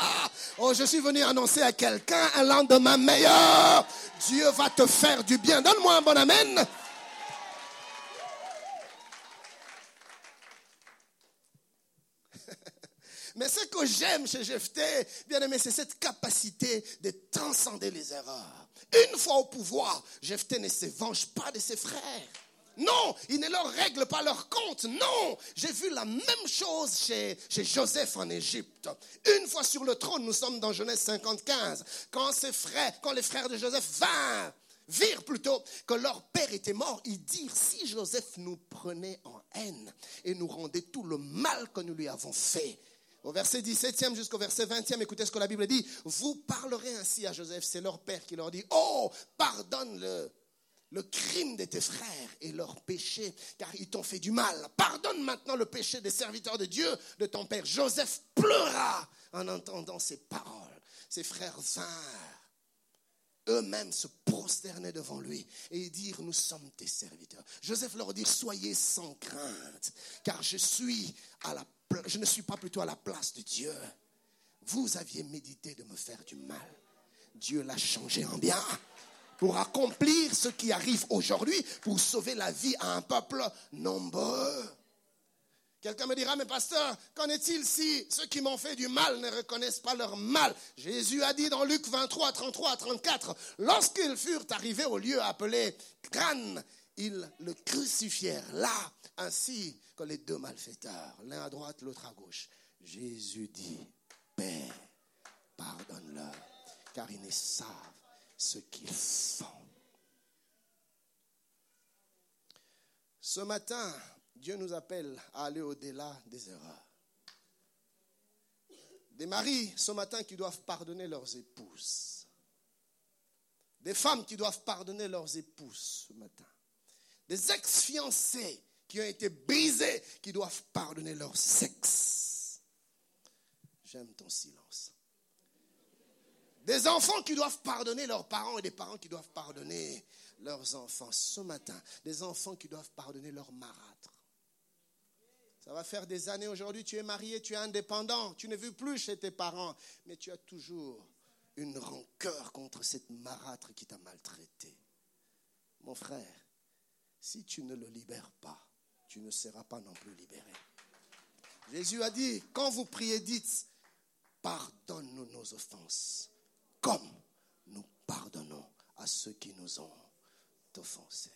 Oh, je suis venu annoncer à quelqu'un un lendemain meilleur. Dieu va te faire du bien. Donne-moi un bon amen. Mais ce que j'aime chez Jephthé, bien aimé, c'est cette capacité de transcender les erreurs. Une fois au pouvoir, Jephthé ne se venge pas de ses frères. Non, il ne leur règle pas leur compte. Non, j'ai vu la même chose chez, chez Joseph en Égypte. Une fois sur le trône, nous sommes dans Genèse 55, quand ses frères, quand les frères de Joseph vinrent, virent plutôt que leur père était mort, ils dirent, si Joseph nous prenait en haine et nous rendait tout le mal que nous lui avons fait, au verset 17e jusqu'au verset 20e, écoutez ce que la Bible dit. Vous parlerez ainsi à Joseph, c'est leur père qui leur dit, oh, pardonne-le le crime de tes frères et leur péché, car ils t'ont fait du mal. Pardonne maintenant le péché des serviteurs de Dieu, de ton père. Joseph pleura en entendant ces paroles. Ses frères vinrent eux-mêmes se prosternaient devant lui et dirent, nous sommes tes serviteurs. Joseph leur dit, soyez sans crainte, car je suis à la, je ne suis pas plutôt à la place de Dieu. Vous aviez médité de me faire du mal. Dieu l'a changé en bien pour accomplir ce qui arrive aujourd'hui, pour sauver la vie à un peuple nombreux. Quelqu'un me dira, mais pasteur, qu'en est-il si ceux qui m'ont fait du mal ne reconnaissent pas leur mal? Jésus a dit dans Luc 23, 33 à 34, lorsqu'ils furent arrivés au lieu appelé crâne, ils le crucifièrent là, ainsi que les deux malfaiteurs, l'un à droite, l'autre à gauche. Jésus dit, Père, pardonne-leur, car ils ne savent ce qu'ils font. Ce matin, Dieu nous appelle à aller au-delà des erreurs. Des maris ce matin qui doivent pardonner leurs épouses. Des femmes qui doivent pardonner leurs épouses ce matin. Des ex-fiancés qui ont été brisés, qui doivent pardonner leur sexe. J'aime ton silence. Des enfants qui doivent pardonner leurs parents et des parents qui doivent pardonner leurs enfants. Ce matin, des enfants qui doivent pardonner leurs marâtres. Ça va faire des années aujourd'hui, tu es marié, tu es indépendant, tu ne vis plus chez tes parents, mais tu as toujours une rancœur contre cette marâtre qui t'a maltraité. Mon frère, si tu ne le libères pas, tu ne seras pas non plus libéré. Jésus a dit, quand vous priez, dites, pardonne-nous nos offenses comme nous pardonnons à ceux qui nous ont offensés.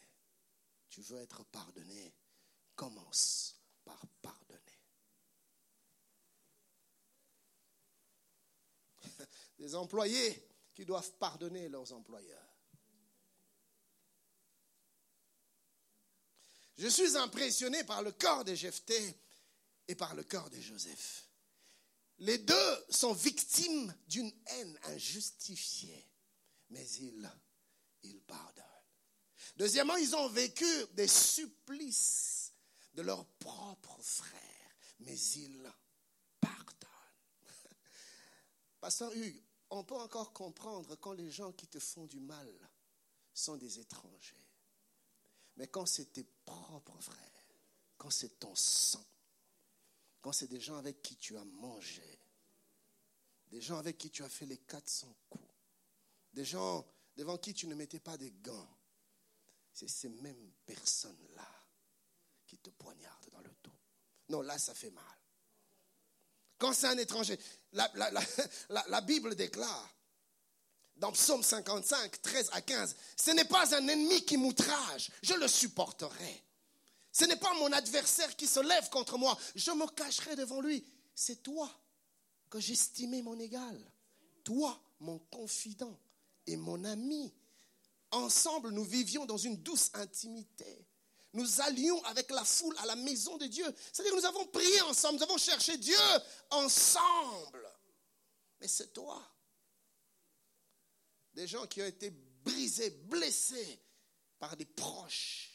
Tu veux être pardonné, commence par pardonner. [LAUGHS] Des employés qui doivent pardonner leurs employeurs. Je suis impressionné par le corps de Jephthé et par le corps de Joseph. Les deux sont victimes d'une haine injustifiée, mais ils, ils pardonnent. Deuxièmement, ils ont vécu des supplices de leurs propres frères, mais ils pardonnent. [LAUGHS] Pasteur Hugues, on peut encore comprendre quand les gens qui te font du mal sont des étrangers. Mais quand c'est tes propres frères, quand c'est ton sang, quand c'est des gens avec qui tu as mangé, des gens avec qui tu as fait les 400 coups, des gens devant qui tu ne mettais pas des gants, c'est ces mêmes personnes-là qui te poignardent dans le dos. Non, là, ça fait mal. Quand c'est un étranger, la, la, [LAUGHS] Bible déclare dans Psaume 55, 13 à 15, ce n'est pas un ennemi qui m'outrage, je le supporterai. Ce n'est pas mon adversaire qui se lève contre moi, je me cacherai devant lui. C'est toi que j'estimais mon égal, toi, mon confident et mon ami. Ensemble, nous vivions dans une douce intimité. Nous allions avec la foule à la maison de Dieu. C'est-à-dire que nous avons prié ensemble, nous avons cherché Dieu ensemble. Mais c'est toi. Des gens qui ont été brisés, blessés par des proches,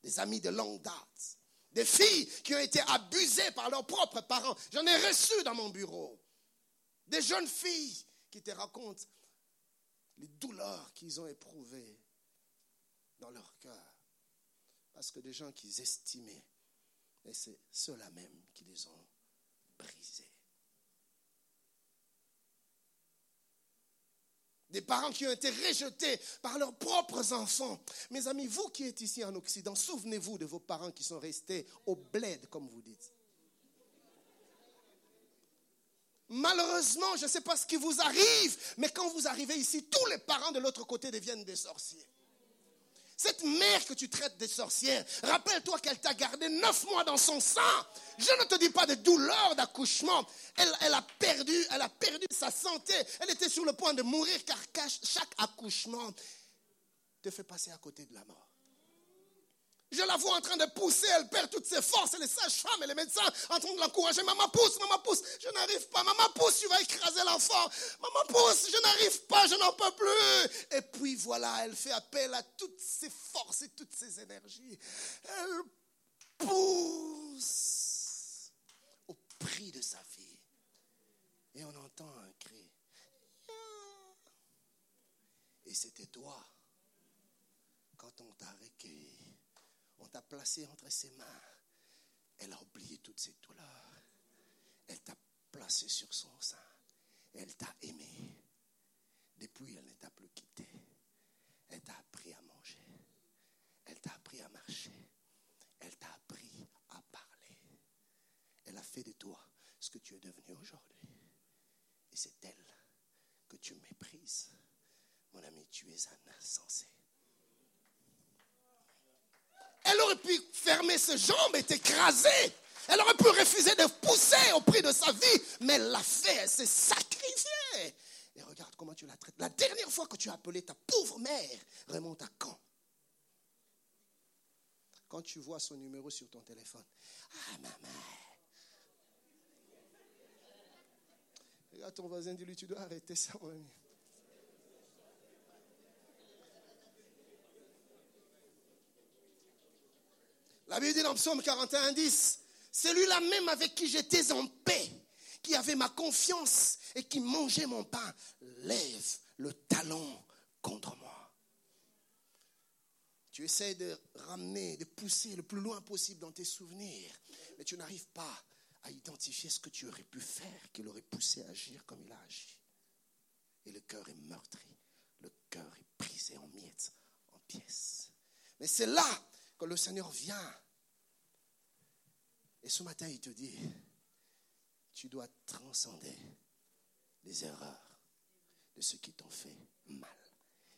des amis de longue date, des filles qui ont été abusées par leurs propres parents. J'en ai reçu dans mon bureau. Des jeunes filles qui te racontent les douleurs qu'ils ont éprouvées dans leur cœur. Parce que des gens qu'ils estimaient, et c'est ceux-là même qui les ont brisés. Des parents qui ont été rejetés par leurs propres enfants. Mes amis, vous qui êtes ici en Occident, souvenez-vous de vos parents qui sont restés au bled, comme vous dites. Malheureusement, je ne sais pas ce qui vous arrive, mais quand vous arrivez ici, tous les parents de l'autre côté deviennent des sorciers. Cette mère que tu traites des sorcières, rappelle-toi qu'elle t'a gardé neuf mois dans son sang. Je ne te dis pas de douleur d'accouchement. Elle a perdu sa santé. Elle était sur le point de mourir car chaque accouchement te fait passer à côté de la mort. Je la vois en train de pousser, elle perd toutes ses forces, et les sages-femmes et les médecins en train de l'encourager. Maman pousse, maman pousse, je n'arrive pas. Maman pousse, tu vas écraser l'enfant. Maman pousse, je n'arrive pas, je n'en peux plus. Et puis voilà, elle fait appel à toutes ses forces et toutes ses énergies. Elle pousse au prix de sa vie. Et on entend un cri. Et c'était toi quand on t'a recueilli t'a placé entre ses mains. Elle a oublié toutes ses douleurs. Elle t'a placé sur son sein. Elle t'a aimé. Depuis, elle ne t'a plus quitté. Elle t'a appris à manger. Elle t'a appris à marcher. Elle t'a appris à parler. Elle a fait de toi ce que tu es devenu aujourd'hui. Et c'est elle que tu méprises. Mon ami, tu es un insensé. Elle aurait pu fermer ses jambes et t'écraser. Elle aurait pu refuser de pousser au prix de sa vie, mais elle l'a fait, elle s'est sacrifiée. Et regarde comment tu la traites. La dernière fois que tu as appelé ta pauvre mère, remonte à quand? Quand tu vois son numéro sur ton téléphone. Ah, maman. Regarde ton voisin, dis-lui, tu dois arrêter ça, mon ami. La Bible dit dans Psaume 41, 10, celui-là même avec qui j'étais en paix, qui avait ma confiance et qui mangeait mon pain, lève le talon contre moi. Tu essaies de ramener, de pousser le plus loin possible dans tes souvenirs, mais tu n'arrives pas à identifier ce que tu aurais pu faire qui l'aurait poussé à agir comme il a agi. Et le cœur est meurtri, le cœur est brisé en miettes, en pièces. Mais c'est là que le Seigneur vient. Et ce matin, il te dit, tu dois transcender les erreurs de ceux qui t'ont fait mal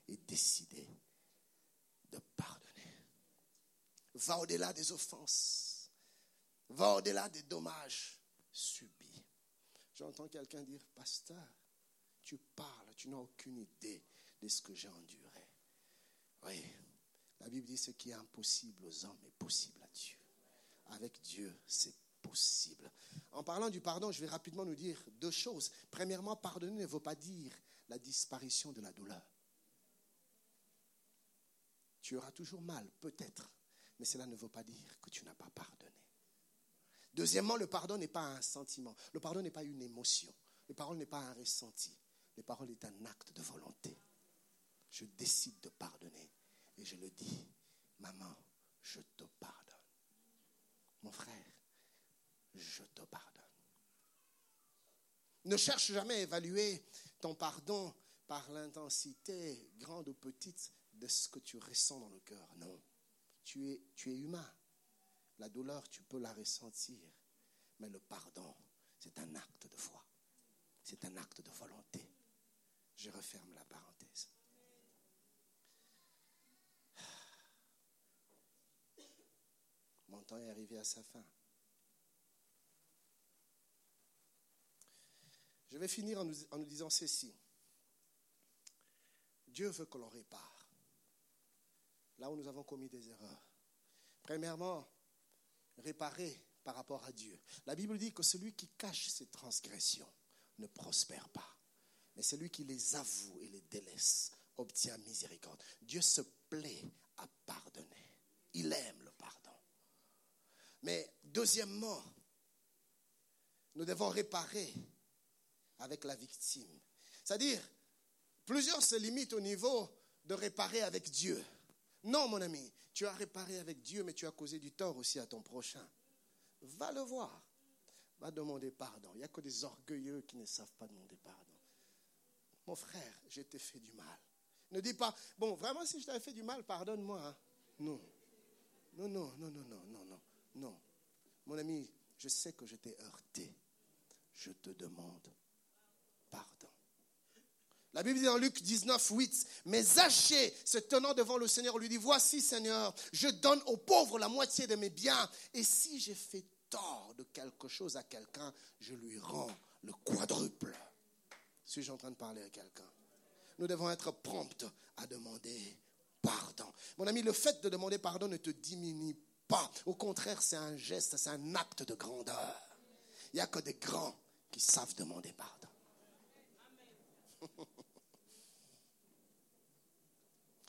et décider de pardonner. Va au-delà des offenses. Va au-delà des dommages subis. J'entends quelqu'un dire, pasteur, tu parles, tu n'as aucune idée de ce que j'ai enduré. Oui, la Bible dit ce qui est impossible aux hommes est possible à Dieu. Avec Dieu, c'est possible. En parlant du pardon, je vais rapidement nous dire deux choses. Premièrement, pardonner ne veut pas dire la disparition de la douleur. Tu auras toujours mal, peut-être, mais cela ne veut pas dire que tu n'as pas pardonné. Deuxièmement, le pardon n'est pas un sentiment. Le pardon n'est pas une émotion. Le pardon n'est pas un ressenti. Le pardon est un acte de volonté. Je décide de pardonner et je le dis, maman, je te pardonne. Mon frère, je te pardonne. Ne cherche jamais à évaluer ton pardon par l'intensité, grande ou petite, de ce que tu ressens dans le cœur. Non, tu es, humain. La douleur, tu peux la ressentir. Mais le pardon, c'est un acte de foi. C'est un acte de volonté. Je referme la parenthèse. Mon temps est arrivé à sa fin. Je vais finir en nous, disant ceci. Dieu veut que l'on répare là où nous avons commis des erreurs. Premièrement, réparer par rapport à Dieu. La Bible dit que celui qui cache ses transgressions ne prospère pas, mais celui qui les avoue et les délaisse obtient miséricorde. Dieu se plaît à pardonner. Il aime le pardon. Mais deuxièmement, nous devons réparer avec la victime. C'est-à-dire, plusieurs se limitent au niveau de réparer avec Dieu. Non, mon ami, tu as réparé avec Dieu, mais tu as causé du tort aussi à ton prochain. Va le voir. Va demander pardon. Il n'y a que des orgueilleux qui ne savent pas demander pardon. Mon frère, je t'ai fait du mal. Ne dis pas, bon, vraiment, si je t'avais fait du mal, pardonne-moi. Hein. Non. Non, non, non, non, non, non, non, non. Mon ami, je sais que je t'ai heurté. Je te demande pardon. La Bible dit dans Luc 19, 8, mais Zachée, se tenant devant le Seigneur, lui dit, voici Seigneur, je donne aux pauvres la moitié de mes biens, et si j'ai fait tort de quelque chose à quelqu'un, je lui rends le quadruple. Suis-je en train de parler à quelqu'un? Nous devons être promptes à demander pardon. Mon ami, le fait de demander pardon ne te diminue pas. Au contraire, c'est un geste, c'est un acte de grandeur. Il n'y a que des grands qui savent demander pardon. [LAUGHS]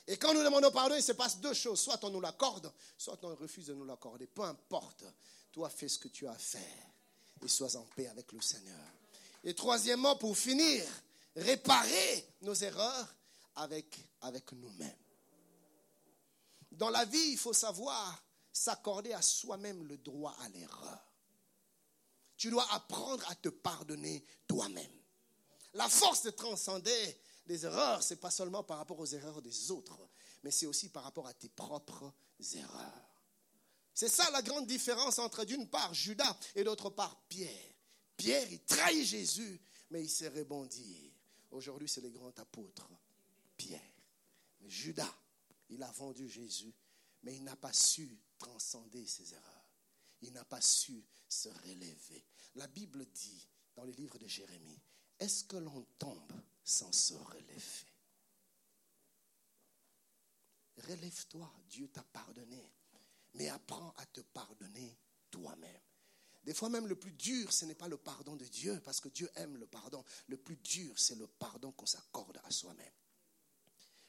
Et quand nous demandons pardon, il se passe deux choses. Soit on nous l'accorde, soit on refuse de nous l'accorder. Peu importe. Toi, fais ce que tu as à faire et sois en paix avec le Seigneur. Et troisièmement, pour finir, réparer nos erreurs avec, avec nous-mêmes. Dans la vie, il faut savoir s'accorder à soi-même le droit à l'erreur. Tu dois apprendre à te pardonner toi-même. La force de transcender les erreurs, ce n'est pas seulement par rapport aux erreurs des autres, mais c'est aussi par rapport à tes propres erreurs. C'est ça la grande différence entre d'une part Judas et d'autre part Pierre. Pierre, il trahit Jésus, mais il sait rebondir. Aujourd'hui, c'est le grand apôtre, Pierre. Judas, il a vendu Jésus, mais il n'a pas su transcender ses erreurs. Il n'a pas su se relever. La Bible dit dans le livre de Jérémie, est-ce que l'on tombe sans se relever? Relève-toi, Dieu t'a pardonné, mais apprends à te pardonner toi-même. Des fois même le plus dur, ce n'est pas le pardon de Dieu, parce que Dieu aime le pardon. Le plus dur, c'est le pardon qu'on s'accorde à soi-même.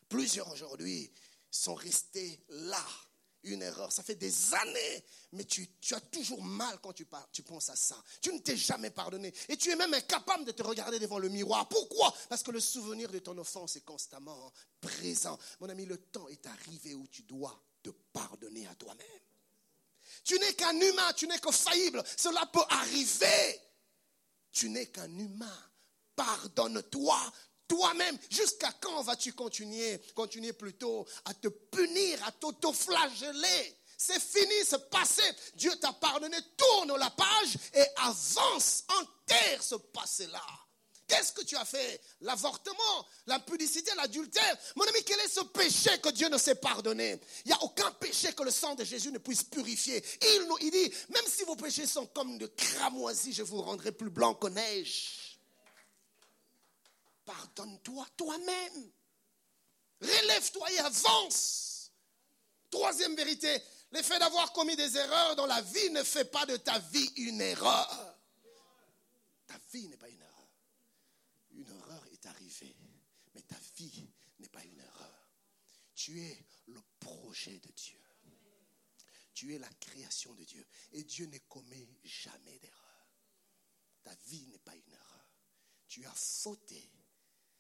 Plusieurs aujourd'hui sont restés là une erreur. Ça fait des années, mais tu, as toujours mal quand tu, tu penses à ça. Tu ne t'es jamais pardonné. Et tu es même incapable de te regarder devant le miroir. Pourquoi? Parce que le souvenir de ton offense est constamment présent. Mon ami, le temps est arrivé où tu dois te pardonner à toi-même. Tu n'es qu'un humain, tu n'es que faillible. Cela peut arriver. Tu n'es qu'un humain. Pardonne-toi toi-même. Jusqu'à quand vas-tu continuer, continuer plutôt à te punir, à t'auto-flageller? C'est fini, c'est passé. Dieu t'a pardonné. Tourne la page et avance, enterre ce passé-là. Qu'est-ce que tu as fait? L'avortement, l'impudicité, l'adultère. Mon ami, quel est ce péché que Dieu ne s'est pardonné? Il n'y a aucun péché que le sang de Jésus ne puisse purifier. Il, nous, il dit, même si vos péchés sont comme de cramoisis, je vous rendrai plus blanc que neige. Pardonne-toi toi-même. Relève-toi et avance. Troisième vérité, L'effet d'avoir commis des erreurs dans la vie ne fait pas de ta vie une erreur. Ta vie n'est pas une erreur. Une erreur est arrivée, mais ta vie n'est pas une erreur. Tu es le projet de Dieu. Tu es la création de Dieu. Et Dieu ne commet jamais d'erreur. Ta vie n'est pas une erreur. Tu as fauté.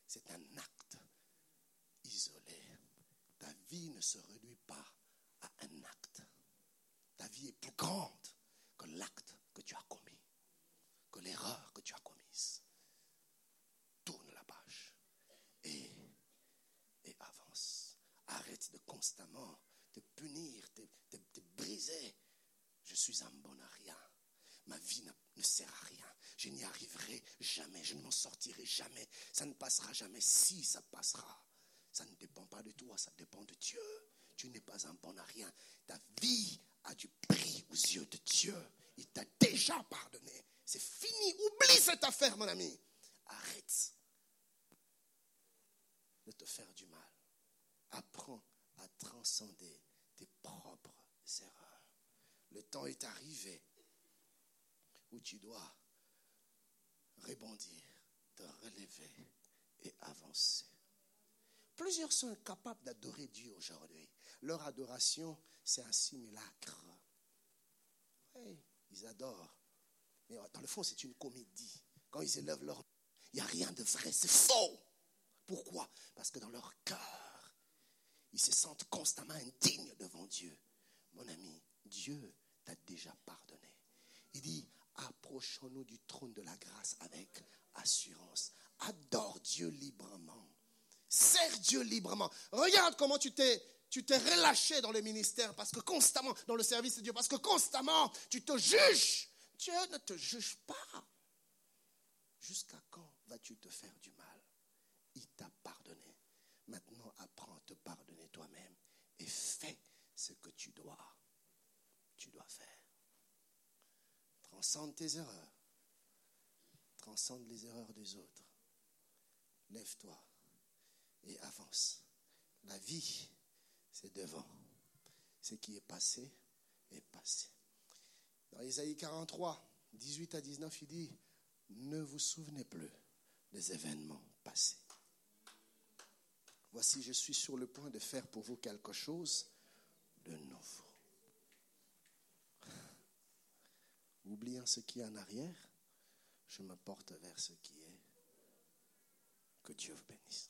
C'est un acte isolé. Ta vie ne se réduit pas à un acte. Ta vie est plus grande que l'acte que tu as commis, que l'erreur que tu as commise. Tourne la page et, et avance. Arrête de constamment te punir, te, te- briser. Je suis un bon à rien. Ma vie ne, ne sert à rien. Je n'y arriverai jamais. Je ne m'en sortirai jamais. Ça ne passera jamais. Si ça passera, ça ne dépend pas de toi, ça dépend de Dieu. Tu n'es pas un bon à rien. Ta vie a du prix aux yeux de Dieu. Il t'a déjà pardonné. C'est fini. Oublie cette affaire, mon ami. Arrête de te faire du mal. Apprends à transcender tes propres erreurs. Le temps est arrivé où tu dois rebondir, te relever et avancer. Plusieurs sont incapables d'adorer Dieu aujourd'hui. Leur adoration, c'est un simulacre. Oui, ils adorent. Mais dans le fond, c'est une comédie. Quand ils élèvent leur... Il n'y a rien de vrai, c'est faux. Pourquoi? Parce que dans leur cœur, ils se sentent constamment indignes devant Dieu. Mon ami, Dieu t'a déjà pardonné. Il dit, approchons-nous du trône de la grâce avec assurance. Adore Dieu librement. Sers Dieu librement. Regarde comment tu t'es, tu t'es relâché dans le ministère parce que constamment, dans le service de Dieu, parce que constamment, tu te juges. Dieu ne te juge pas. Jusqu'à quand vas-tu te faire du mal? Il t'a pardonné. Maintenant, apprends à te pardonner toi-même et fais ce que tu dois. Tu dois faire. Transcende tes erreurs. Transcende les erreurs des autres. Lève-toi et avance. La vie, c'est devant. Ce qui est passé est passé. Dans Isaïe 43, 18 à 19, il dit, ne vous souvenez plus des événements passés. Voici, je suis sur le point de faire pour vous quelque chose de nouveau. Oubliant ce qui est en arrière, je me porte vers ce qui est. Que Dieu vous bénisse.